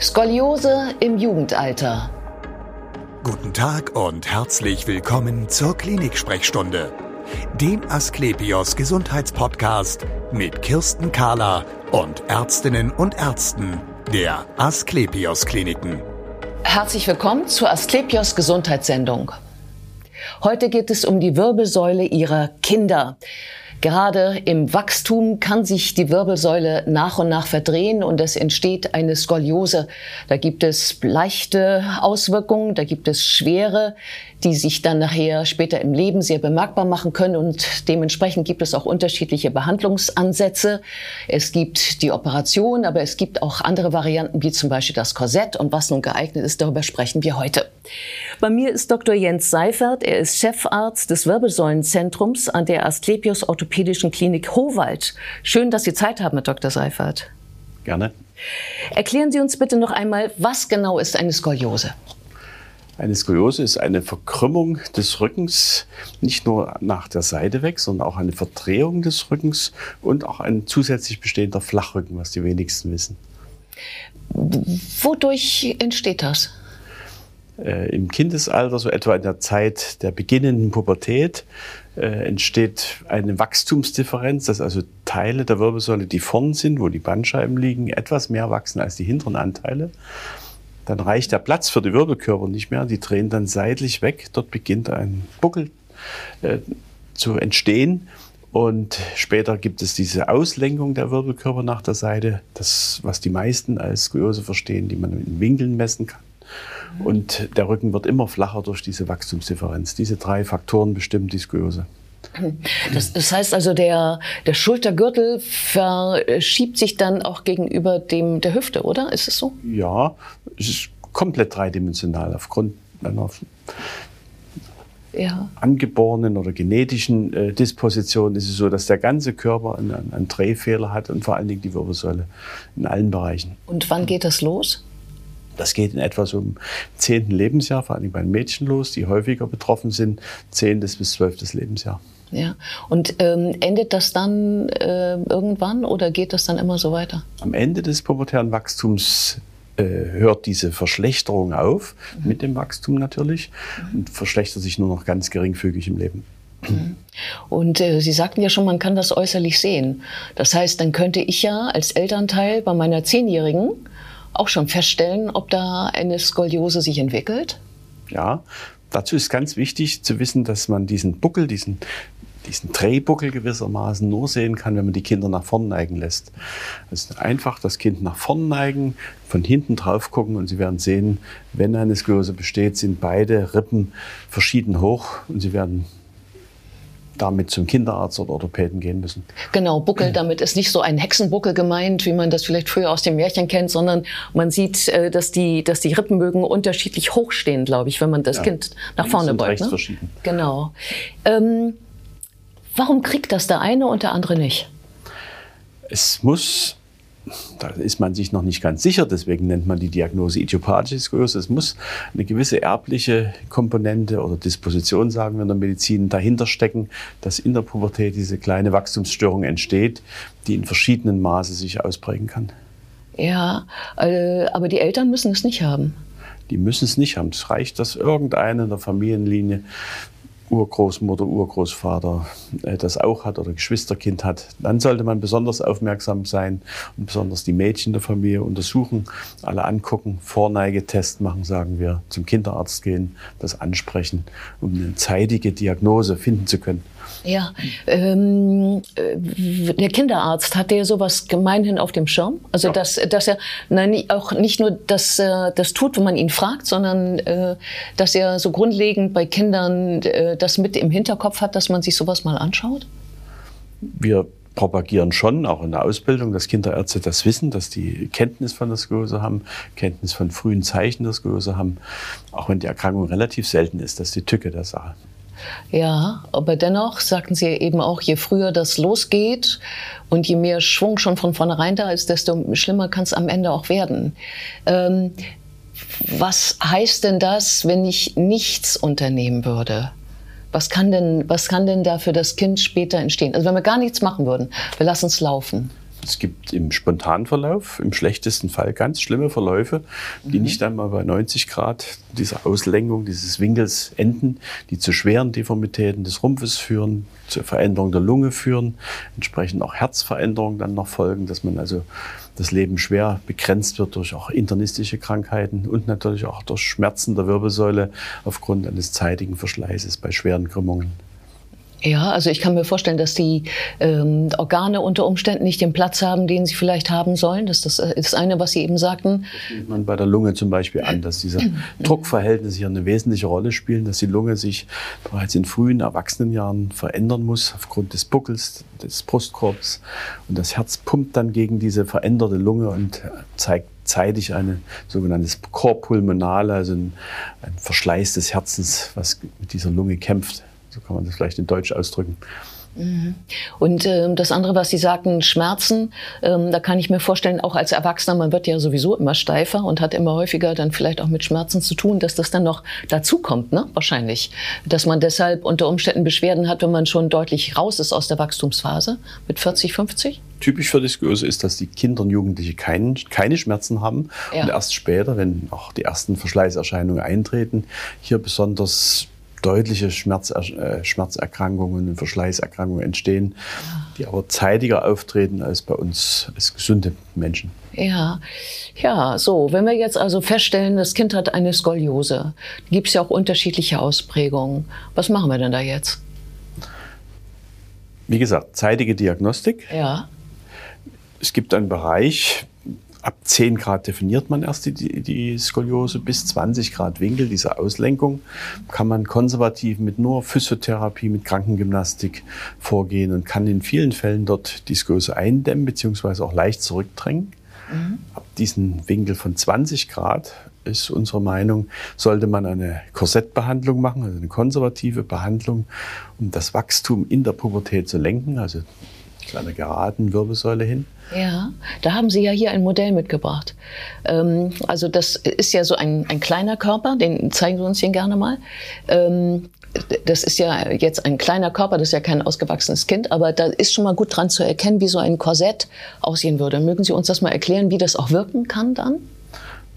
Skoliose im Jugendalter. Guten Tag und herzlich willkommen zur Klinik-Sprechstunde, dem Asklepios Gesundheitspodcast mit Kirsten Kahler und Ärztinnen und Ärzten der Asklepios Kliniken. Herzlich willkommen zur Asklepios Gesundheitssendung. Heute geht es um die Wirbelsäule Ihrer Kinder. Gerade im Wachstum kann sich die Wirbelsäule nach und nach verdrehen und es entsteht eine Skoliose. Da gibt es leichte Auswirkungen, da gibt es schwere, die sich dann nachher später im Leben sehr bemerkbar machen können und dementsprechend gibt es auch unterschiedliche Behandlungsansätze. Es gibt die Operation, aber es gibt auch andere Varianten wie zum Beispiel das Korsett und was nun geeignet ist, darüber sprechen wir heute. Bei mir ist Dr. Jens Seifert. Er ist Chefarzt des Wirbelsäulenzentrums an der Asklepios Orthopädischen Klinik Howald. Schön, dass Sie Zeit haben, Herr Dr. Seifert. Gerne. Erklären Sie uns bitte noch einmal, was genau ist eine Skoliose? Eine Skoliose ist eine Verkrümmung des Rückens, nicht nur nach der Seite weg, sondern auch eine Verdrehung des Rückens und auch ein zusätzlich bestehender Flachrücken, was die wenigsten wissen. Wodurch entsteht das? Äh, Im Kindesalter, so etwa in der Zeit der beginnenden Pubertät, entsteht eine Wachstumsdifferenz, dass also Teile der Wirbelsäule, die vorn sind, wo die Bandscheiben liegen, etwas mehr wachsen als die hinteren Anteile. Dann reicht der Platz für die Wirbelkörper nicht mehr, die drehen dann seitlich weg. Dort beginnt ein Buckel äh, zu entstehen. Und später gibt es diese Auslenkung der Wirbelkörper nach der Seite, das, was die meisten als Skoliose verstehen, die man in Winkeln messen kann. Und der Rücken wird immer flacher durch diese Wachstumsdifferenz. Diese drei Faktoren bestimmen die Skoliose. Das, das, heißt also, der, der Schultergürtel verschiebt sich dann auch gegenüber dem der Hüfte, oder? Ist es so? Ja, es ist komplett dreidimensional. Aufgrund einer ja. angeborenen oder genetischen äh, Disposition ist es so, dass der ganze Körper einen, einen Drehfehler hat und vor allen Dingen die Wirbelsäule in allen Bereichen. Und wann geht das los? Das geht in etwa so im zehnten Lebensjahr, vor allem bei den Mädchen los, die häufiger betroffen sind, zehntes bis zwölftes Lebensjahr. Ja, und ähm, endet das dann äh, irgendwann oder geht das dann immer so weiter? Am Ende des pubertären Wachstums äh, hört diese Verschlechterung auf, mhm. mit dem Wachstum natürlich, mhm. und verschlechtert sich nur noch ganz geringfügig im Leben. Mhm. Und äh, Sie sagten ja schon, man kann das äußerlich sehen. Das heißt, dann könnte ich ja als Elternteil bei meiner Zehnjährigen auch schon feststellen, ob da eine Skoliose sich entwickelt? Ja, dazu ist ganz wichtig zu wissen, dass man diesen Buckel, diesen, diesen Drehbuckel gewissermaßen nur sehen kann, wenn man die Kinder nach vorn neigen lässt. Ist einfach das Kind nach vorn neigen, von hinten drauf gucken und Sie werden sehen, wenn eine Skoliose besteht, sind beide Rippen verschieden hoch und Sie werden damit zum Kinderarzt oder Orthopäden gehen müssen. Genau, Buckel, damit ist nicht so ein Hexenbuckel gemeint, wie man das vielleicht früher aus dem Märchen kennt, sondern man sieht, äh, dass die, dass die Rippenbögen unterschiedlich hoch stehen, glaube ich, wenn man das ja. Kind nach vorne beugt. Ne? verschieden. Genau. Ähm, warum kriegt das der eine und der andere nicht? Es muss da ist man sich noch nicht ganz sicher, deswegen nennt man die Diagnose idiopathische Skoliose. Es muss eine gewisse erbliche Komponente oder Disposition, sagen wir in der Medizin, dahinter stecken, dass in der Pubertät diese kleine Wachstumsstörung entsteht, die in verschiedenen Maße sich ausprägen kann. Ja, äh, aber die Eltern müssen es nicht haben. Die müssen es nicht haben. Es reicht, dass irgendeine in der Familienlinie Urgroßmutter, Urgroßvater äh, das auch hat oder Geschwisterkind hat, dann sollte man besonders aufmerksam sein und besonders die Mädchen der Familie untersuchen, alle angucken, Vorneigetest machen, sagen wir, zum Kinderarzt gehen, das ansprechen, um eine zeitige Diagnose finden zu können. Ja, ähm, äh, der Kinderarzt hat der sowas gemeinhin auf dem Schirm? Also ja. dass, dass er nein, auch nicht nur das, äh, das tut, wenn man ihn fragt, sondern äh, dass er so grundlegend bei Kindern äh, das mit im Hinterkopf hat, dass man sich sowas mal anschaut? Wir propagieren schon, auch in der Ausbildung, dass Kinderärzte das wissen, dass die Kenntnis von der Skoliose haben, Kenntnis von frühen Zeichen der Skoliose haben, auch wenn die Erkrankung relativ selten ist. Das ist die Tücke der Sache. Ja, aber dennoch sagten Sie eben auch, je früher das losgeht und je mehr Schwung schon von vornherein da ist, desto schlimmer kann es am Ende auch werden. Ähm, was heißt denn das, wenn ich nichts unternehmen würde? Was kann denn, was kann denn da für das Kind später entstehen? Also wenn wir gar nichts machen würden, wir lassen es laufen. Es gibt im Spontanverlauf, im schlechtesten Fall ganz schlimme Verläufe, die mhm. nicht einmal bei 90 Grad dieser Auslenkung dieses Winkels enden, die zu schweren Deformitäten des Rumpfes führen, zur Veränderung der Lunge führen, entsprechend auch Herzveränderungen dann noch folgen, dass man also das Leben schwer begrenzt wird durch auch internistische Krankheiten und natürlich auch durch Schmerzen der Wirbelsäule aufgrund eines zeitigen Verschleißes bei schweren Krümmungen. Ja, also ich kann mir vorstellen, dass die ähm, Organe unter Umständen nicht den Platz haben, den sie vielleicht haben sollen. Das ist das, das eine, was Sie eben sagten. Das nimmt man bei der Lunge zum Beispiel an, dass diese Druckverhältnisse hier eine wesentliche Rolle spielen, dass die Lunge sich bereits in frühen Erwachsenenjahren verändern muss aufgrund des Buckels, des Brustkorbs. Und das Herz pumpt dann gegen diese veränderte Lunge und zeigt zeitig eine sogenannte Korpulmonale, also ein, ein Verschleiß des Herzens, was mit dieser Lunge kämpft. So kann man das vielleicht in Deutsch ausdrücken. Mhm. Und äh, das andere, was Sie sagten, Schmerzen, ähm, da kann ich mir vorstellen, auch als Erwachsener, man wird ja sowieso immer steifer und hat immer häufiger dann vielleicht auch mit Schmerzen zu tun, dass das dann noch dazukommt, ne? wahrscheinlich. Dass man deshalb unter Umständen Beschwerden hat, wenn man schon deutlich raus ist aus der Wachstumsphase mit 40, 50? Typisch für Dyskiose ist, dass die Kinder und Jugendliche kein, keine Schmerzen haben ja. und erst später, wenn auch die ersten Verschleißerscheinungen eintreten, hier besonders deutliche Schmerz, äh, Schmerzerkrankungen und Verschleißerkrankungen entstehen, die aber zeitiger auftreten als bei uns als gesunde Menschen. Ja, ja, so. Wenn wir jetzt also feststellen, das Kind hat eine Skoliose, gibt es ja auch unterschiedliche Ausprägungen. Was machen wir denn da jetzt? Wie gesagt, zeitige Diagnostik. Ja. Es gibt einen Bereich, ab 10 Grad definiert man erst die, die, die, Skoliose, bis 20 Grad Winkel, diese Auslenkung, kann man konservativ mit nur Physiotherapie, mit Krankengymnastik vorgehen und kann in vielen Fällen dort die Skoliose eindämmen bzw. auch leicht zurückdrängen. Mhm. Ab diesen Winkel von 20 Grad ist unsere Meinung, sollte man eine Korsettbehandlung machen, also eine konservative Behandlung, um das Wachstum in der Pubertät zu lenken, also zu einer geraden Wirbelsäule hin. Ja, da haben Sie ja hier ein Modell mitgebracht. Ähm, also das ist ja so ein, ein kleiner Körper, den zeigen Sie uns hier gerne mal. Ähm, das ist ja jetzt ein kleiner Körper, das ist ja kein ausgewachsenes Kind, aber da ist schon mal gut dran zu erkennen, wie so ein Korsett aussehen würde. Mögen Sie uns das mal erklären, wie das auch wirken kann dann?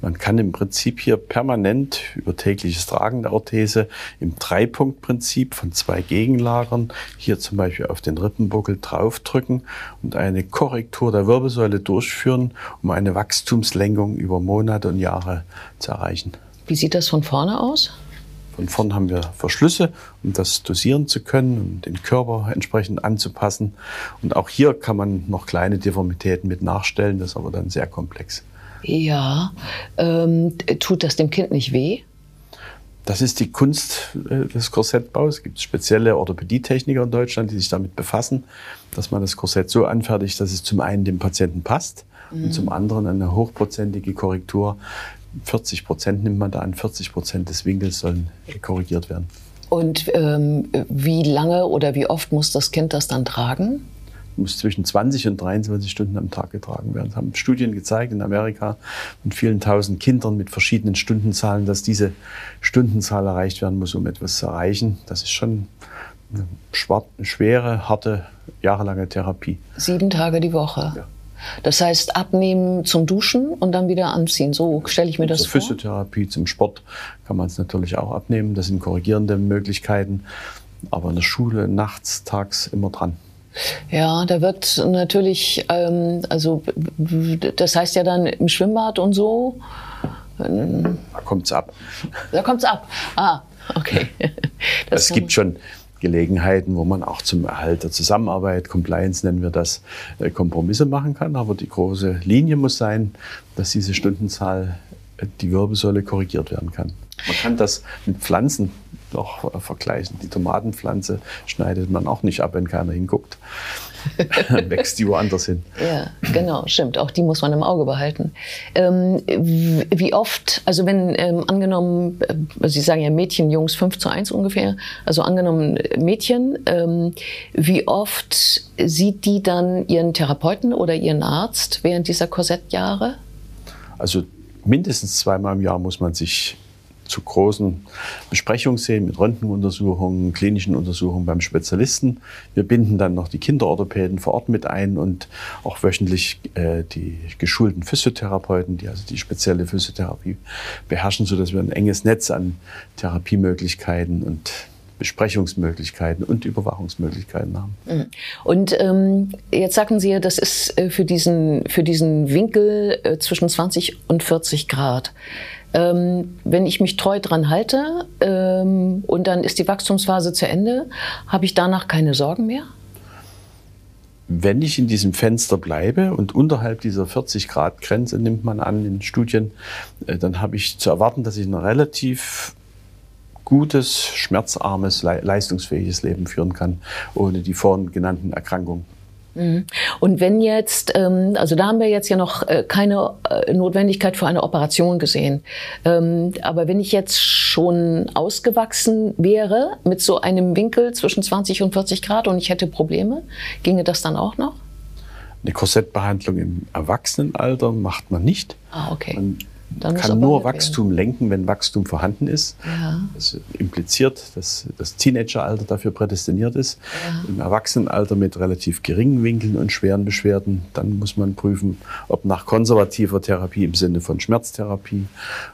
Man kann im Prinzip hier permanent über tägliches Tragen der Orthese im Dreipunktprinzip von zwei Gegenlagern hier zum Beispiel auf den Rippenbuckel draufdrücken und eine Korrektur der Wirbelsäule durchführen, um eine Wachstumslenkung über Monate und Jahre zu erreichen. Wie sieht das von vorne aus? Von vorn haben wir Verschlüsse, um das dosieren zu können, um den Körper entsprechend anzupassen. Und auch hier kann man noch kleine Deformitäten mit nachstellen, das ist aber dann sehr komplex. Ja, ähm, tut das dem Kind nicht weh? Das ist die Kunst äh, des Korsettbaus. Es gibt spezielle Orthopädietechniker in Deutschland, die sich damit befassen, dass man das Korsett so anfertigt, dass es zum einen dem Patienten passt mhm. und zum anderen eine hochprozentige Korrektur. 40 Prozent nimmt man da an, 40 Prozent des Winkels sollen korrigiert werden. Und ähm, wie lange oder wie oft muss das Kind das dann tragen? Muss zwischen 20 und 23 Stunden am Tag getragen werden. Das haben Studien gezeigt in Amerika mit vielen tausend Kindern mit verschiedenen Stundenzahlen, dass diese Stundenzahl erreicht werden muss, um etwas zu erreichen. Das ist schon eine schwere, harte, jahrelange Therapie. Sieben Tage die Woche. Ja. Das heißt, abnehmen zum Duschen und dann wieder anziehen. So stelle ich mir das Zur vor. Physiotherapie, zum Sport kann man es natürlich auch abnehmen. Das sind korrigierende Möglichkeiten. Aber in der Schule nachts, tags immer dran. Ja, da wird natürlich, ähm, also das heißt ja dann im Schwimmbad und so. Da kommt's ab. Da kommt's ab. Ah, okay. Das es gibt schon Gelegenheiten, wo man auch zum Erhalt der Zusammenarbeit, Compliance nennen wir das, äh, Kompromisse machen kann. Aber die große Linie muss sein, dass diese Stundenzahl, äh, die Wirbelsäule korrigiert werden kann. Man kann das mit Pflanzen noch vergleichen. Die Tomatenpflanze schneidet man auch nicht ab, wenn keiner hinguckt. wächst die woanders hin. Ja, genau, stimmt. Auch die muss man im Auge behalten. Ähm, wie oft, also wenn ähm, angenommen, äh, Sie sagen ja Mädchen, Jungs 5 zu 1 ungefähr, also angenommen Mädchen, ähm, wie oft sieht die dann ihren Therapeuten oder ihren Arzt während dieser Korsettjahre? Also mindestens zweimal im Jahr muss man sich zu großen Besprechungen sehen mit Röntgenuntersuchungen, klinischen Untersuchungen beim Spezialisten. Wir binden dann noch die Kinderorthopäden vor Ort mit ein und auch wöchentlich äh, die geschulten Physiotherapeuten, die also die spezielle Physiotherapie beherrschen, sodass wir ein enges Netz an Therapiemöglichkeiten und Besprechungsmöglichkeiten und Überwachungsmöglichkeiten haben. Mhm. Und ähm, jetzt sagten Sie, das ist äh, für diesen, für diesen Winkel äh, zwischen 20 und 40 Grad. Ähm, wenn ich mich treu dran halte ähm, und dann ist die Wachstumsphase zu Ende, habe ich danach keine Sorgen mehr? Wenn ich in diesem Fenster bleibe und unterhalb dieser 40 Grad Grenze nimmt man an in Studien, äh, dann habe ich zu erwarten, dass ich ein relativ gutes, schmerzarmes, leistungsfähiges Leben führen kann, ohne die vorhin genannten Erkrankungen. Mhm. Und wenn jetzt, ähm, also da haben wir jetzt ja noch äh, keine äh, Notwendigkeit für eine Operation gesehen, ähm, aber wenn ich jetzt schon ausgewachsen wäre mit so einem Winkel zwischen 20 und 40 Grad und ich hätte Probleme, ginge das dann auch noch? Eine Korsettbehandlung im Erwachsenenalter macht man nicht. Ah, okay. Man dann kann nur Wachstum werden. lenken, wenn Wachstum vorhanden ist. Ja. Das impliziert, dass das Teenageralter dafür prädestiniert ist. Ja. Im Erwachsenenalter mit relativ geringen Winkeln und schweren Beschwerden, dann muss man prüfen, ob nach konservativer Therapie im Sinne von Schmerztherapie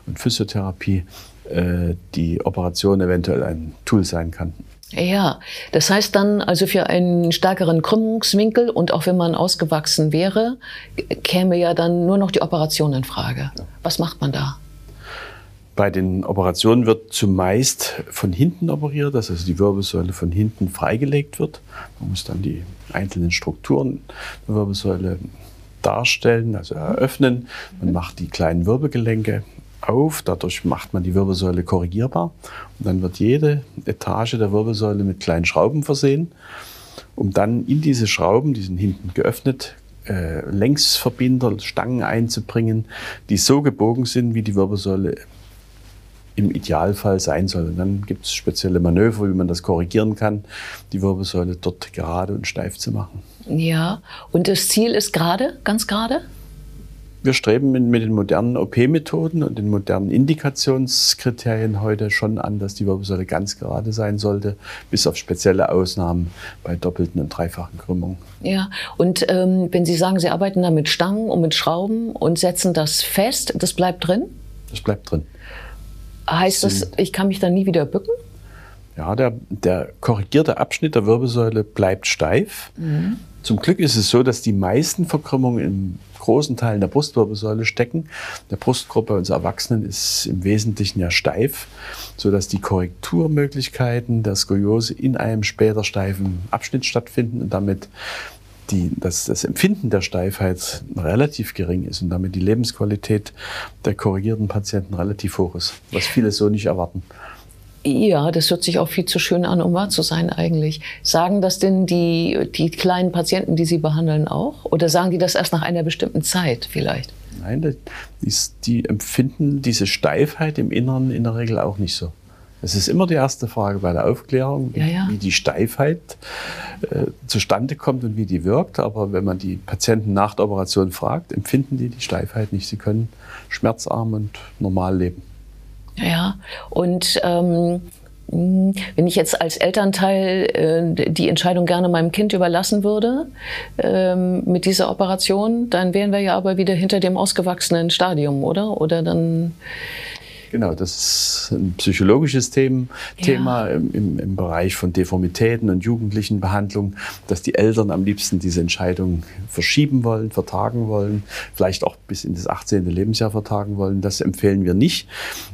und Physiotherapie äh, die Operation eventuell ein Tool sein kann. Ja, das heißt dann also für einen stärkeren Krümmungswinkel und auch wenn man ausgewachsen wäre, käme ja dann nur noch die Operation in Frage. Was macht man da? Bei den Operationen wird zumeist von hinten operiert, dass also die Wirbelsäule von hinten freigelegt wird. Man muss dann die einzelnen Strukturen der Wirbelsäule darstellen, also eröffnen. Man macht die kleinen Wirbelgelenke auf, dadurch macht man die Wirbelsäule korrigierbar und dann wird jede Etage der Wirbelsäule mit kleinen Schrauben versehen, um dann in diese Schrauben, die sind hinten geöffnet, äh, Längsverbinder, Stangen einzubringen, die so gebogen sind, wie die Wirbelsäule im Idealfall sein soll. Und dann gibt es spezielle Manöver, wie man das korrigieren kann, die Wirbelsäule dort gerade und steif zu machen. Ja, und das Ziel ist gerade, ganz gerade? Wir streben mit, den modernen OP-Methoden und den modernen Indikationskriterien heute schon an, dass die Wirbelsäule ganz gerade sein sollte, bis auf spezielle Ausnahmen bei doppelten und dreifachen Krümmungen. Ja, und ähm, wenn Sie sagen, Sie arbeiten da mit Stangen und mit Schrauben und setzen das fest, das bleibt drin? Das bleibt drin. Heißt das, ich kann mich dann nie wieder bücken? Ja, der, der korrigierte Abschnitt der Wirbelsäule bleibt steif. Mhm. Zum Glück ist es so, dass die meisten Verkrümmungen in großen Teilen der Brustwirbelsäule stecken. Der Brustkorb bei uns Erwachsenen ist im Wesentlichen ja steif, sodass die Korrekturmöglichkeiten der Skoliose in einem später steifen Abschnitt stattfinden und damit die, dass das Empfinden der Steifheit relativ gering ist und damit die Lebensqualität der korrigierten Patienten relativ hoch ist, was viele so nicht erwarten. Ja, das hört sich auch viel zu schön an, um wahr zu sein eigentlich. Sagen das denn die, die kleinen Patienten, die Sie behandeln, auch? Oder sagen die das erst nach einer bestimmten Zeit vielleicht? Nein, die, die empfinden diese Steifheit im Inneren in der Regel auch nicht so. Das ist immer die erste Frage bei der Aufklärung, ja, ja. wie die Steifheit äh, zustande kommt und wie die wirkt. Aber wenn man die Patienten nach der Operation fragt, empfinden die die Steifheit nicht. Sie können schmerzarm und normal leben. Ja, und ähm, wenn ich jetzt als Elternteil äh, die Entscheidung gerne meinem Kind überlassen würde ähm, mit dieser Operation, dann wären wir ja aber wieder hinter dem ausgewachsenen Stadium, oder? Oder dann Genau, das ist ein psychologisches Thema, ja. Thema im, im, Bereich von Deformitäten und jugendlichen Behandlung, dass die Eltern am liebsten diese Entscheidung verschieben wollen, vertagen wollen, vielleicht auch bis in das 18. Lebensjahr vertagen wollen. Das empfehlen wir nicht,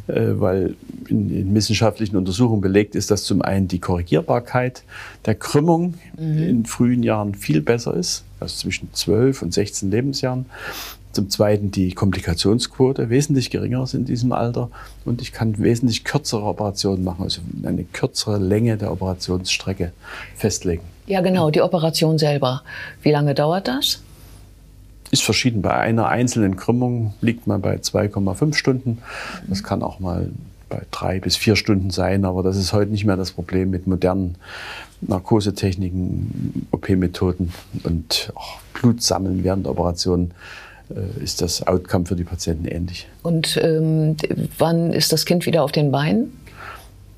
äh, weil in, in wissenschaftlichen Untersuchungen belegt ist, dass zum einen die Korrigierbarkeit der Krümmung mhm. in frühen Jahren viel besser ist, also zwischen 12 und 16 Lebensjahren. Zum Zweiten die Komplikationsquote wesentlich geringer ist in diesem Alter und ich kann wesentlich kürzere Operationen machen, also eine kürzere Länge der Operationsstrecke festlegen. Ja, genau, die Operation selber. Wie lange dauert das? Ist verschieden. Bei einer einzelnen Krümmung liegt man bei 2,5 Stunden. Das kann auch mal bei drei bis vier Stunden sein, aber das ist heute nicht mehr das Problem mit modernen Narkosetechniken, OP-Methoden und auch Blut sammeln während der Operation äh, ist das Outcome für die Patienten ähnlich. Und ähm, wann ist das Kind wieder auf den Beinen?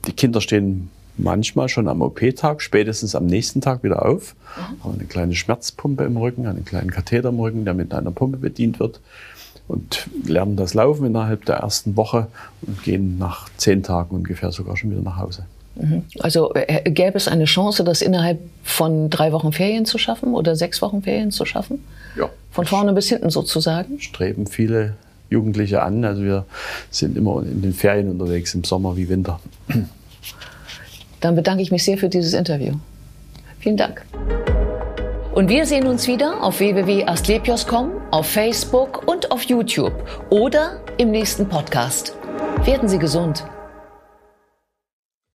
Die Kinder stehen manchmal schon am OP-Tag, spätestens am nächsten Tag wieder auf, mhm. haben eine kleine Schmerzpumpe im Rücken, einen kleinen Katheter im Rücken, der mit einer Pumpe bedient wird und lernen das Laufen innerhalb der ersten Woche und gehen nach zehn Tagen ungefähr sogar schon wieder nach Hause. Mhm. Also äh, gäbe es eine Chance, das innerhalb von drei Wochen Ferien zu schaffen oder sechs Wochen Ferien zu schaffen? Ja. Von vorne bis hinten sozusagen? Streben viele Jugendliche an. Also wir sind immer in den Ferien unterwegs, im Sommer wie Winter. Dann bedanke ich mich sehr für dieses Interview. Vielen Dank. Und wir sehen uns wieder auf www.astlepios.com, auf Facebook und auf YouTube oder im nächsten Podcast. Werden Sie gesund.